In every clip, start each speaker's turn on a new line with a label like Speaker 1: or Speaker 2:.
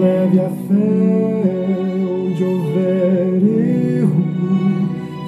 Speaker 1: leve a fé. Onde houver erro,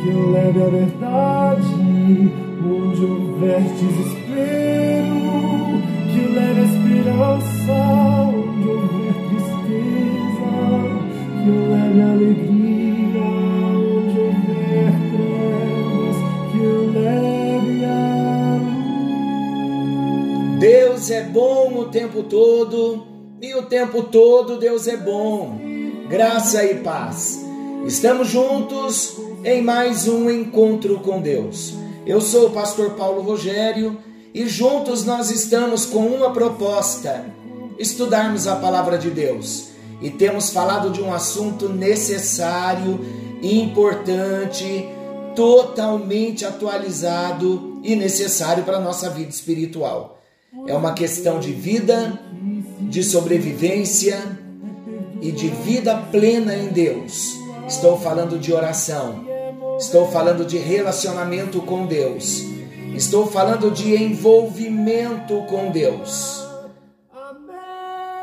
Speaker 1: que eu leve a verdade onde houver desespero, que leve a esperança, onde houver tristeza, que leve a alegria, onde houver trevas, que leve a luz.
Speaker 2: Deus é bom o tempo todo o tempo todo Deus é bom. Graça e paz. Estamos juntos em mais um encontro com Deus. Eu sou o pastor Paulo Rogério e juntos nós estamos com uma proposta: estudarmos a palavra de Deus. E temos falado de um assunto necessário, importante, totalmente atualizado e necessário para a nossa vida espiritual. É uma questão de vida, de sobrevivência e de vida plena em Deus. Estou falando de oração. Estou falando de relacionamento com Deus. Estou falando de envolvimento com Deus.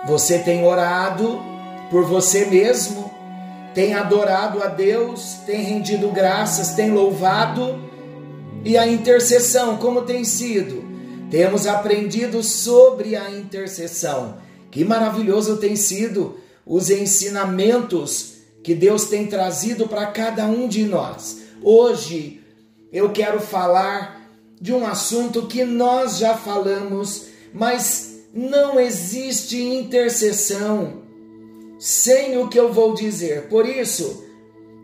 Speaker 2: Você tem orado por você mesmo, tem adorado a Deus, tem rendido graças, tem louvado. E a intercessão, como tem sido? Temos aprendido sobre a intercessão. Que maravilhoso tem sido os ensinamentos que Deus tem trazido para cada um de nós. Hoje eu quero falar de um assunto que nós já falamos, mas não existe intercessão sem o que eu vou dizer. Por isso,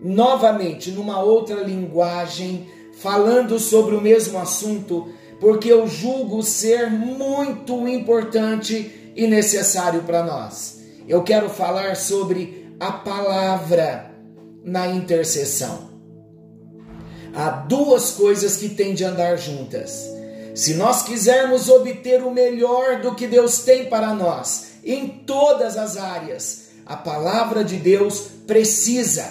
Speaker 2: novamente, numa outra linguagem, falando sobre o mesmo assunto, porque eu julgo ser muito importante e necessário para nós. Eu quero falar sobre a palavra na intercessão há duas coisas que têm de andar juntas. Se nós quisermos obter o melhor do que Deus tem para nós, em todas as áreas, a palavra de Deus precisa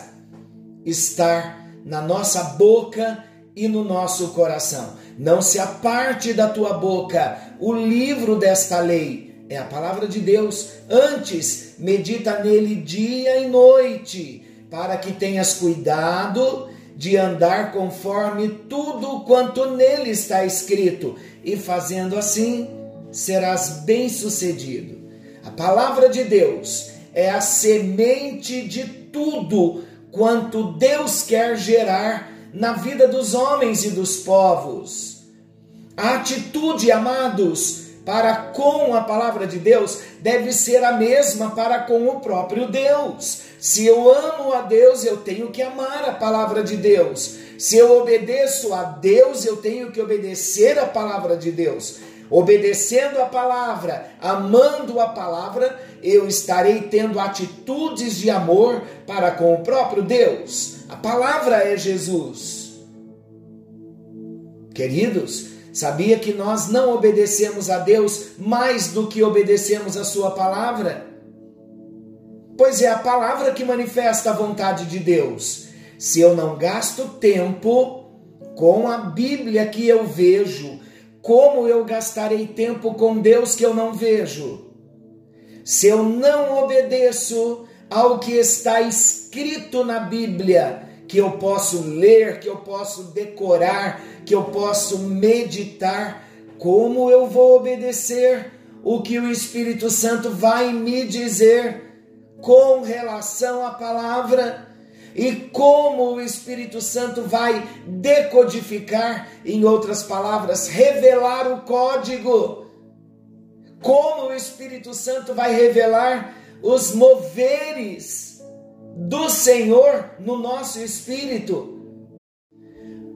Speaker 2: estar na nossa boca e no nosso coração. Não se aparte da tua boca o livro desta lei, é a palavra de Deus. Antes, medita nele dia e noite, para que tenhas cuidado de andar conforme tudo quanto nele está escrito, e fazendo assim serás bem-sucedido. A palavra de Deus é a semente de tudo quanto Deus quer gerar na vida dos homens e dos povos. A atitude, amados, para com a palavra de Deus deve ser a mesma para com o próprio Deus. Se eu amo a Deus, eu tenho que amar a palavra de Deus. Se eu obedeço a Deus, eu tenho que obedecer a palavra de Deus. Obedecendo a palavra, amando a palavra, eu estarei tendo atitudes de amor para com o próprio Deus. A palavra é Jesus. Queridos, Sabia que nós não obedecemos a Deus mais do que obedecemos a Sua palavra? Pois é a palavra que manifesta a vontade de Deus. Se eu não gasto tempo com a Bíblia que eu vejo, como eu gastarei tempo com Deus que eu não vejo? Se eu não obedeço ao que está escrito na Bíblia, que eu posso ler, que eu posso decorar, que eu posso meditar, como eu vou obedecer o que o Espírito Santo vai me dizer com relação à palavra e como o Espírito Santo vai decodificar, em outras palavras, revelar o código. Como o Espírito Santo vai revelar os moveres do Senhor no nosso espírito.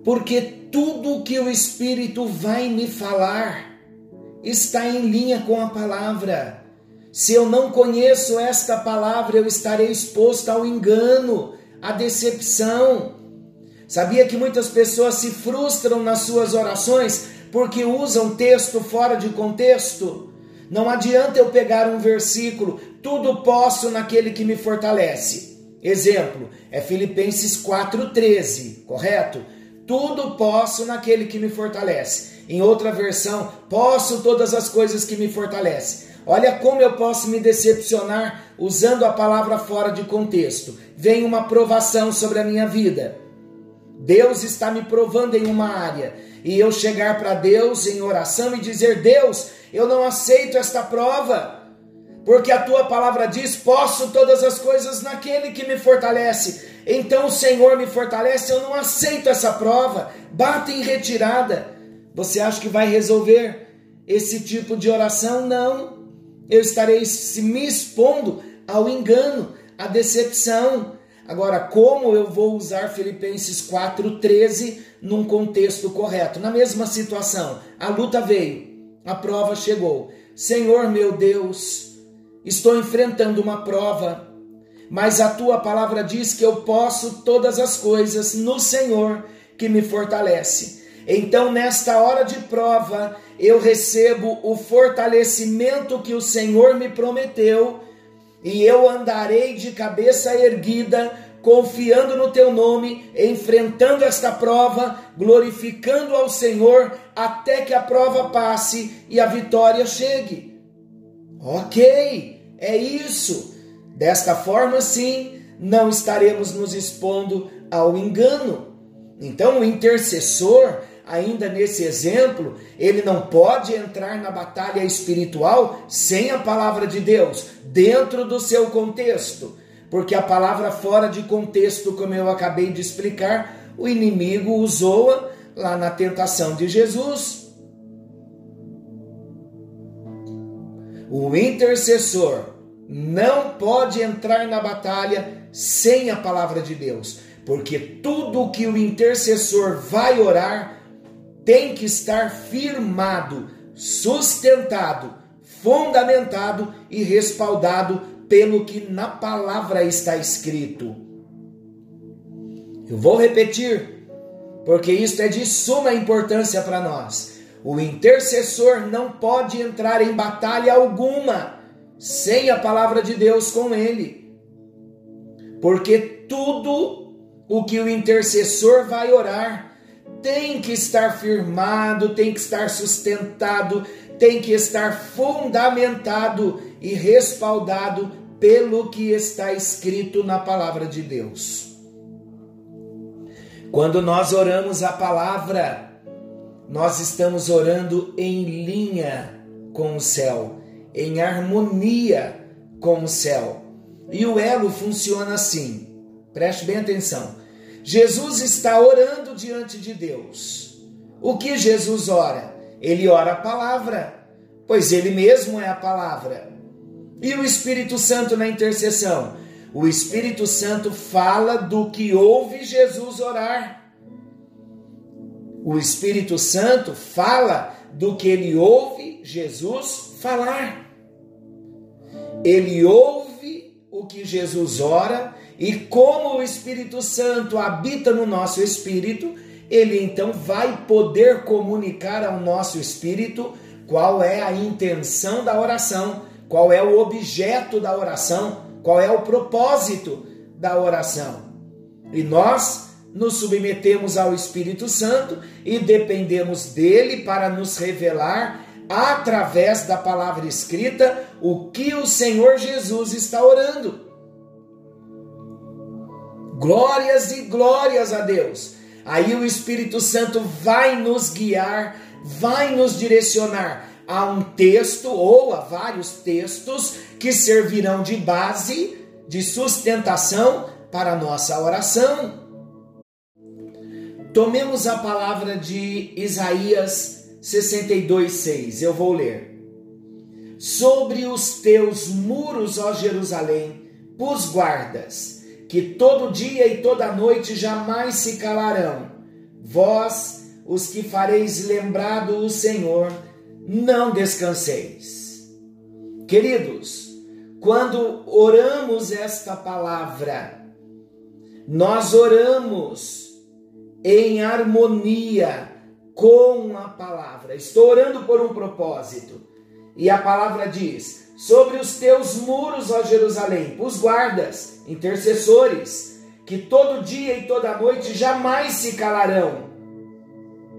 Speaker 2: Porque tudo que o Espírito vai me falar, está em linha com a palavra. Se eu não conheço esta palavra, eu estarei exposto ao engano, à decepção. Sabia que muitas pessoas se frustram nas suas orações porque usam texto fora de contexto? Não adianta eu pegar um versículo, tudo posso naquele que me fortalece. Exemplo, é Filipenses 4,13, correto? Tudo posso naquele que me fortalece. Em outra versão, posso todas as coisas que me fortalecem. Olha como eu posso me decepcionar usando a palavra fora de contexto. Vem uma provação sobre a minha vida. Deus está me provando em uma área. E eu chegar para Deus em oração e dizer: Deus, eu não aceito esta prova. Porque a tua palavra diz: posso todas as coisas naquele que me fortalece. Então o Senhor me fortalece, eu não aceito essa prova. Bata em retirada. Você acha que vai resolver esse tipo de oração? Não eu estarei me expondo ao engano, à decepção. Agora, como eu vou usar Filipenses 4,13 num contexto correto? Na mesma situação, a luta veio, a prova chegou. Senhor meu Deus, estou enfrentando uma prova, mas a tua palavra diz que eu posso todas as coisas no Senhor que me fortalece. Então, nesta hora de prova, eu recebo o fortalecimento que o Senhor me prometeu, e eu andarei de cabeça erguida, confiando no teu nome, enfrentando esta prova, glorificando ao Senhor, até que a prova passe e a vitória chegue. Ok, é isso. Desta forma, sim, não estaremos nos expondo ao engano. Então, o intercessor ainda nesse exemplo, ele não pode entrar na batalha espiritual sem a palavra de Deus, dentro do seu contexto. Porque a palavra fora de contexto, como eu acabei de explicar, o inimigo usou-a lá na tentação de Jesus. O intercessor não pode entrar na batalha sem a palavra de Deus, porque tudo que o intercessor vai orar tem que estar firmado, sustentado, fundamentado e respaldado pelo que na palavra está escrito. Eu vou repetir, porque isto é de suma importância para nós. O intercessor não pode entrar em batalha alguma sem a palavra de Deus com ele. Porque tudo o que o intercessor vai orar tem que estar firmado, tem que estar sustentado, tem que estar fundamentado e respaldado pelo que está escrito na palavra de Deus. Quando nós oramos a palavra, nós estamos orando em linha com o céu, em harmonia com o céu. E o elo funciona assim. Preste bem atenção. Jesus está orando diante de Deus. O que Jesus ora? Ele ora a palavra, pois ele mesmo é a palavra. E o Espírito Santo na intercessão? O Espírito Santo fala do que ouve Jesus orar. O Espírito Santo fala do que ele ouve Jesus falar. Ele ouve o que Jesus ora e como o Espírito Santo habita no nosso espírito, ele então vai poder comunicar ao nosso espírito qual é a intenção da oração, qual é o objeto da oração, qual é o propósito da oração. E nós nos submetemos ao Espírito Santo e dependemos dele para nos revelar através da palavra escrita o que o Senhor Jesus está orando. Glórias e glórias a Deus. Aí o Espírito Santo vai nos guiar, vai nos direcionar a um texto ou a vários textos que servirão de base, de sustentação para a nossa oração. Tomemos a palavra de Isaías 62:6. Eu vou ler. Sobre os teus muros, ó Jerusalém, pus guardas que todo dia e toda noite jamais se calarão. Vós, os que fareis lembrado o Senhor, não descanseis. Queridos, quando oramos esta palavra, nós oramos em harmonia com a palavra. Estou orando por um propósito. E a palavra diz: sobre os teus muros, ó Jerusalém, os guardas, intercessores, que todo dia e toda noite jamais se calarão.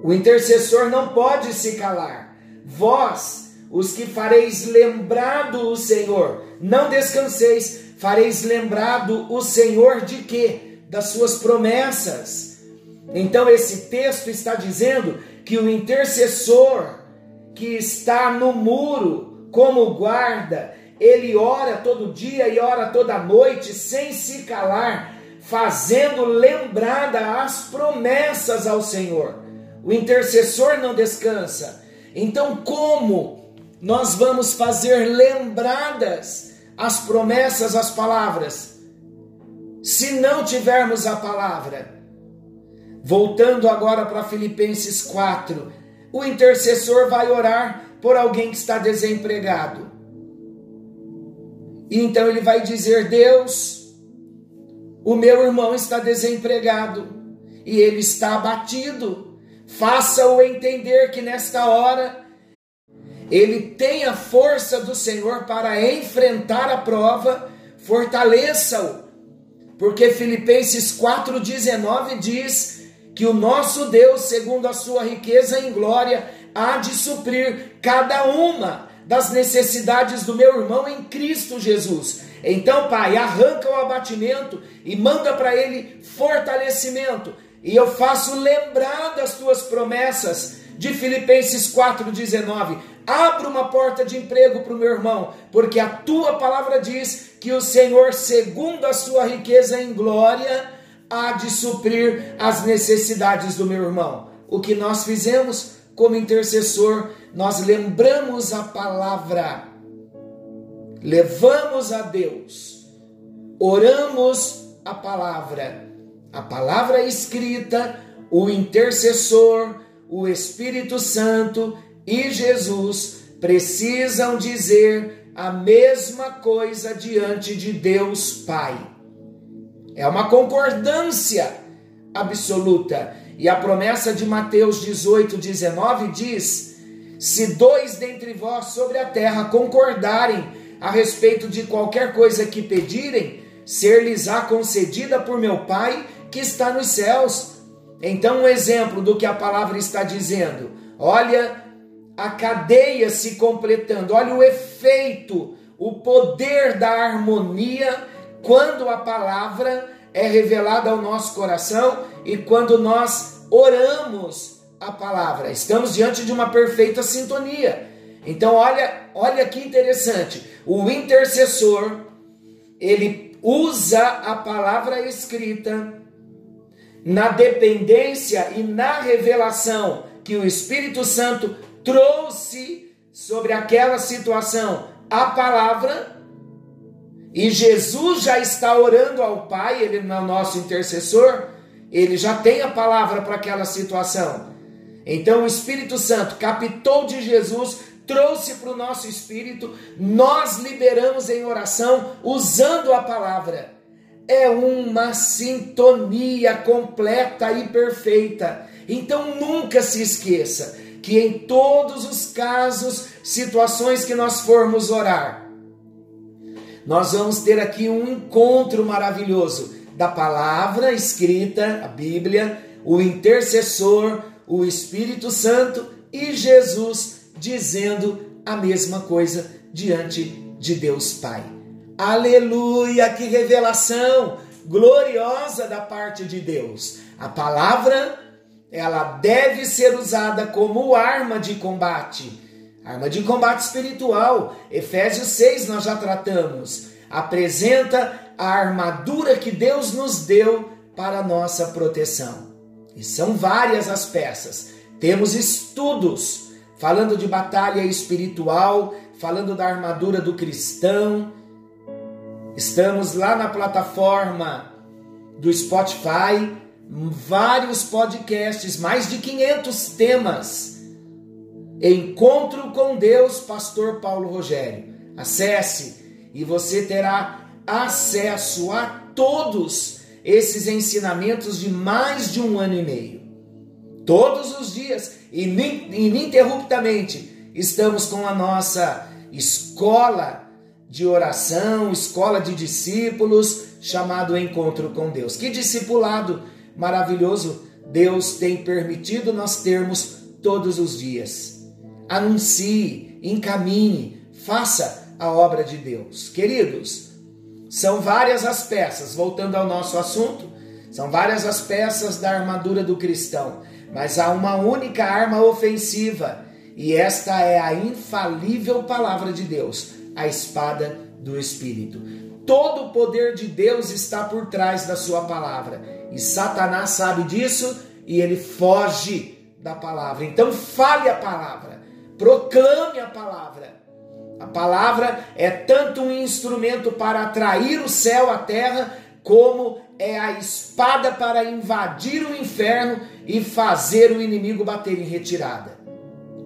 Speaker 2: O intercessor não pode se calar. Vós, os que fareis lembrado o Senhor, não descanseis, fareis lembrado o Senhor de quê? Das suas promessas. Então esse texto está dizendo que o intercessor que está no muro como guarda, ele ora todo dia e ora toda noite sem se calar, fazendo lembrada as promessas ao Senhor. O intercessor não descansa. Então, como nós vamos fazer lembradas as promessas, as palavras, se não tivermos a palavra? Voltando agora para Filipenses 4, o intercessor vai orar por alguém que está desempregado. E então ele vai dizer: Deus, o meu irmão está desempregado e ele está abatido. Faça-o entender que nesta hora ele tem a força do Senhor para enfrentar a prova, fortaleça-o. Porque Filipenses 4,19 diz que o nosso Deus, segundo a sua riqueza em glória, há de suprir cada uma das necessidades do meu irmão em Cristo Jesus. Então, Pai, arranca o abatimento e manda para ele fortalecimento. E eu faço lembrar das tuas promessas de Filipenses 4,19. Abra uma porta de emprego para o meu irmão, porque a tua palavra diz que o Senhor, segundo a sua riqueza em glória, há de suprir as necessidades do meu irmão. O que nós fizemos como intercessor, nós lembramos a palavra, levamos a Deus, oramos a palavra, a palavra escrita, o intercessor, o Espírito Santo e Jesus precisam dizer a mesma coisa diante de Deus Pai. É uma concordância absoluta. E a promessa de Mateus 18, 19 diz: Se dois dentre vós sobre a terra concordarem a respeito de qualquer coisa que pedirem, ser-lhes-á concedida por meu Pai que está nos céus. Então, um exemplo do que a palavra está dizendo. Olha a cadeia se completando, olha o efeito, o poder da harmonia quando a palavra é revelada ao nosso coração e quando nós oramos a palavra. Estamos diante de uma perfeita sintonia. Então, olha, olha que interessante. O intercessor, ele usa a palavra escrita na dependência e na revelação que o Espírito Santo trouxe sobre aquela situação. A palavra e Jesus já está orando ao Pai, ele é o nosso intercessor, ele já tem a palavra para aquela situação. Então o Espírito Santo captou de Jesus, trouxe para o nosso espírito, nós liberamos em oração usando a palavra. É uma sintonia completa e perfeita. Então nunca se esqueça que em todos os casos, situações que nós formos orar, nós vamos ter aqui um encontro maravilhoso da palavra escrita, a Bíblia, o intercessor, o Espírito Santo e Jesus dizendo a mesma coisa diante de Deus Pai. Aleluia! Que revelação gloriosa da parte de Deus. A palavra, ela deve ser usada como arma de combate Arma de combate espiritual. Efésios 6 nós já tratamos. Apresenta a armadura que Deus nos deu para nossa proteção. E são várias as peças. Temos estudos falando de batalha espiritual, falando da armadura do cristão. Estamos lá na plataforma do Spotify, vários podcasts, mais de 500 temas Encontro com Deus, Pastor Paulo Rogério. Acesse e você terá acesso a todos esses ensinamentos de mais de um ano e meio. Todos os dias, ininterruptamente, estamos com a nossa escola de oração, escola de discípulos, chamado Encontro com Deus. Que discipulado maravilhoso Deus tem permitido nós termos todos os dias. Anuncie, encaminhe, faça a obra de Deus. Queridos, são várias as peças, voltando ao nosso assunto, são várias as peças da armadura do cristão, mas há uma única arma ofensiva, e esta é a infalível palavra de Deus, a espada do Espírito. Todo o poder de Deus está por trás da sua palavra, e Satanás sabe disso e ele foge da palavra. Então fale a palavra, proclame a palavra. A palavra é tanto um instrumento para atrair o céu à terra, como é a espada para invadir o inferno e fazer o inimigo bater em retirada.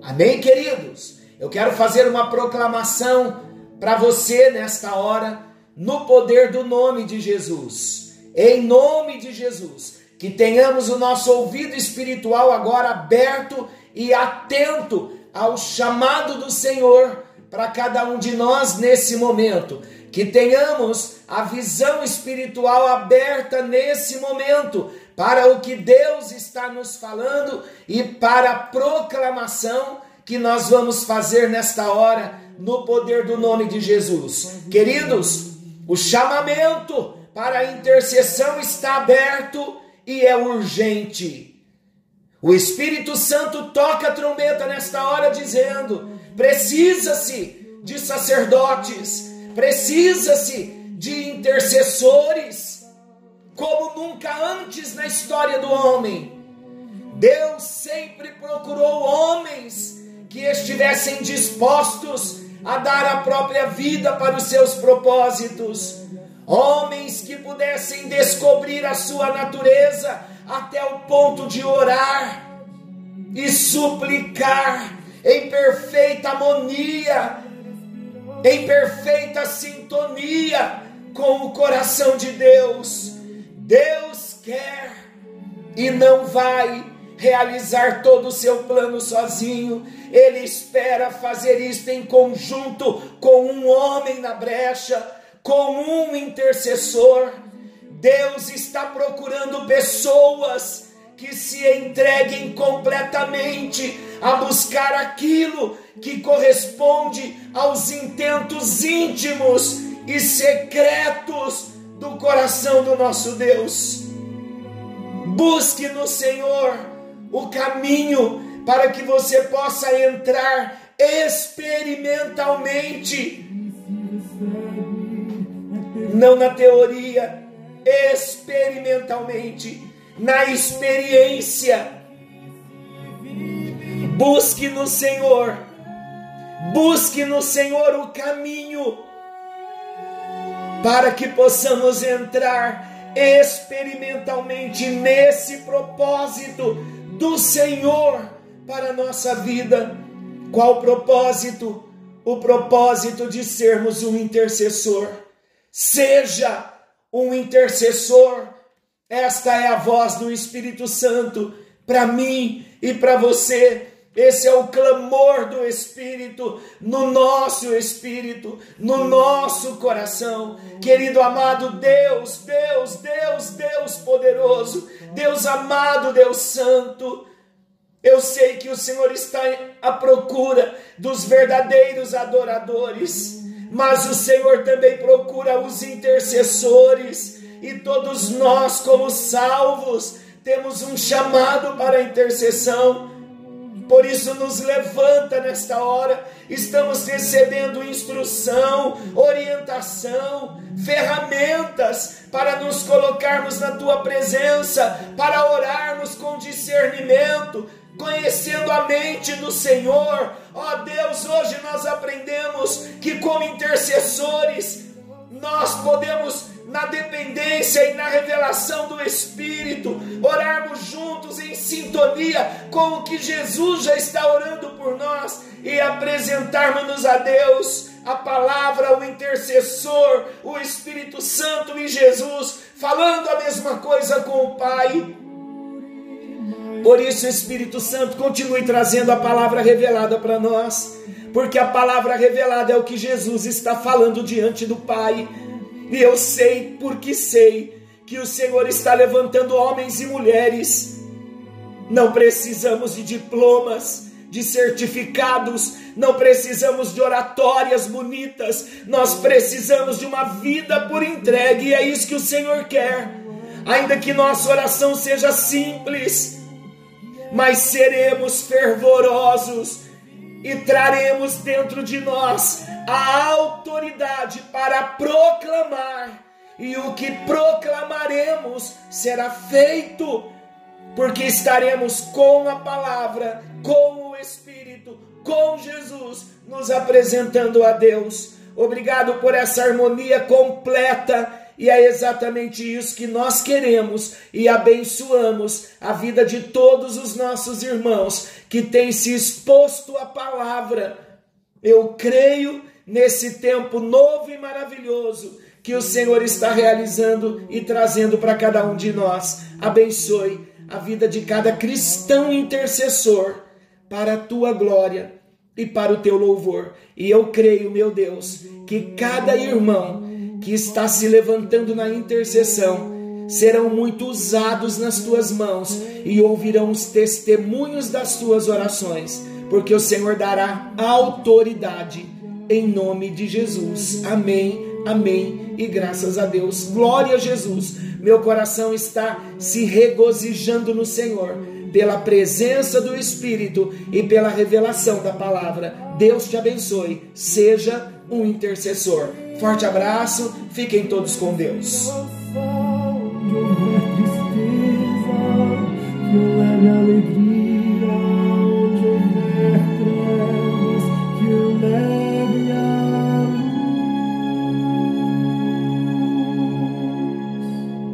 Speaker 2: Amém, queridos? Eu quero fazer uma proclamação para você nesta hora, no poder do nome de Jesus. Em nome de Jesus, que tenhamos o nosso ouvido espiritual agora aberto e atento ao chamado do Senhor para cada um de nós nesse momento. Que tenhamos a visão espiritual aberta nesse momento para o que Deus está nos falando e para a proclamação que nós vamos fazer nesta hora no poder do nome de Jesus. Queridos, o chamamento para a intercessão está aberto e é urgente. O Espírito Santo toca a trombeta nesta hora dizendo: precisa-se de sacerdotes, precisa-se de intercessores, como nunca antes na história do homem. Deus sempre procurou homens que estivessem dispostos a dar a própria vida para os seus propósitos, homens que pudessem descobrir a sua natureza até o ponto de orar e suplicar em perfeita harmonia, em perfeita sintonia com o coração de Deus. Deus quer e não vai realizar todo o seu plano sozinho. Ele espera fazer isto em conjunto com um homem na brecha, com um intercessor. Deus está procurando pessoas que se entreguem completamente a buscar aquilo que corresponde aos intentos íntimos e secretos do coração do nosso Deus. Busque no Senhor o caminho para que você possa entrar experimentalmente, não na teoria, experimentalmente, na experiência. Busque no Senhor, busque no Senhor o caminho para que possamos entrar experimentalmente nesse propósito do Senhor para a nossa vida. Qual propósito? O propósito de sermos um intercessor. Seja um intercessor. Esta é a voz do Espírito Santo para mim e para você. Esse é o clamor do Espírito no nosso espírito, no nosso coração. Querido amado Deus, Deus, Deus, Deus poderoso, Deus amado, Deus santo. Eu sei que o Senhor está à procura dos verdadeiros adoradores, mas o Senhor também procura os intercessores, e todos nós, como salvos, temos um chamado para a intercessão. Por isso, nos levanta nesta hora. Estamos recebendo instrução, orientação, ferramentas para nos colocarmos na tua presença, para orarmos com discernimento, conhecendo a mente do Senhor. Ó oh Deus, hoje nós aprendemos que, como intercessores, nós podemos na dependência e na revelação do Espírito, orarmos juntos em sintonia com o que Jesus já está orando por nós e apresentarmos-nos a Deus, a palavra, o intercessor, o Espírito Santo e Jesus, falando a mesma coisa com o Pai. Por isso, Espírito Santo, continue trazendo a palavra revelada para nós, porque a palavra revelada é o que Jesus está falando diante do Pai. E eu sei, porque sei, que o Senhor está levantando homens e mulheres. Não precisamos de diplomas, de certificados, não precisamos de oratórias bonitas, nós precisamos de uma vida por entregue, e é isso que o Senhor quer. Ainda que nossa oração seja simples, mas seremos fervorosos e traremos dentro de nós a autoridade para proclamar, e o que proclamaremos será feito, porque estaremos com a palavra, com o Espírito, com Jesus, nos apresentando a Deus. Obrigado por essa harmonia completa e é exatamente isso que nós queremos e abençoamos a vida de todos os nossos irmãos que têm se exposto à palavra. Eu creio nesse tempo novo e maravilhoso que o Senhor está realizando e trazendo para cada um de nós. Abençoe a vida de cada cristão intercessor para a tua glória e para o teu louvor. E eu creio, meu Deus, que cada irmão que está se levantando na intercessão serão muito usados nas tuas mãos e ouvirão os testemunhos das tuas orações, porque o Senhor dará autoridade em nome de Jesus. Amém. Amém. E graças a Deus. Glória a Jesus. Meu coração está se regozijando no Senhor pela presença do Espírito e pela revelação da palavra. Deus te abençoe. Seja um intercessor. Forte abraço, fiquem todos com Deus. Eu.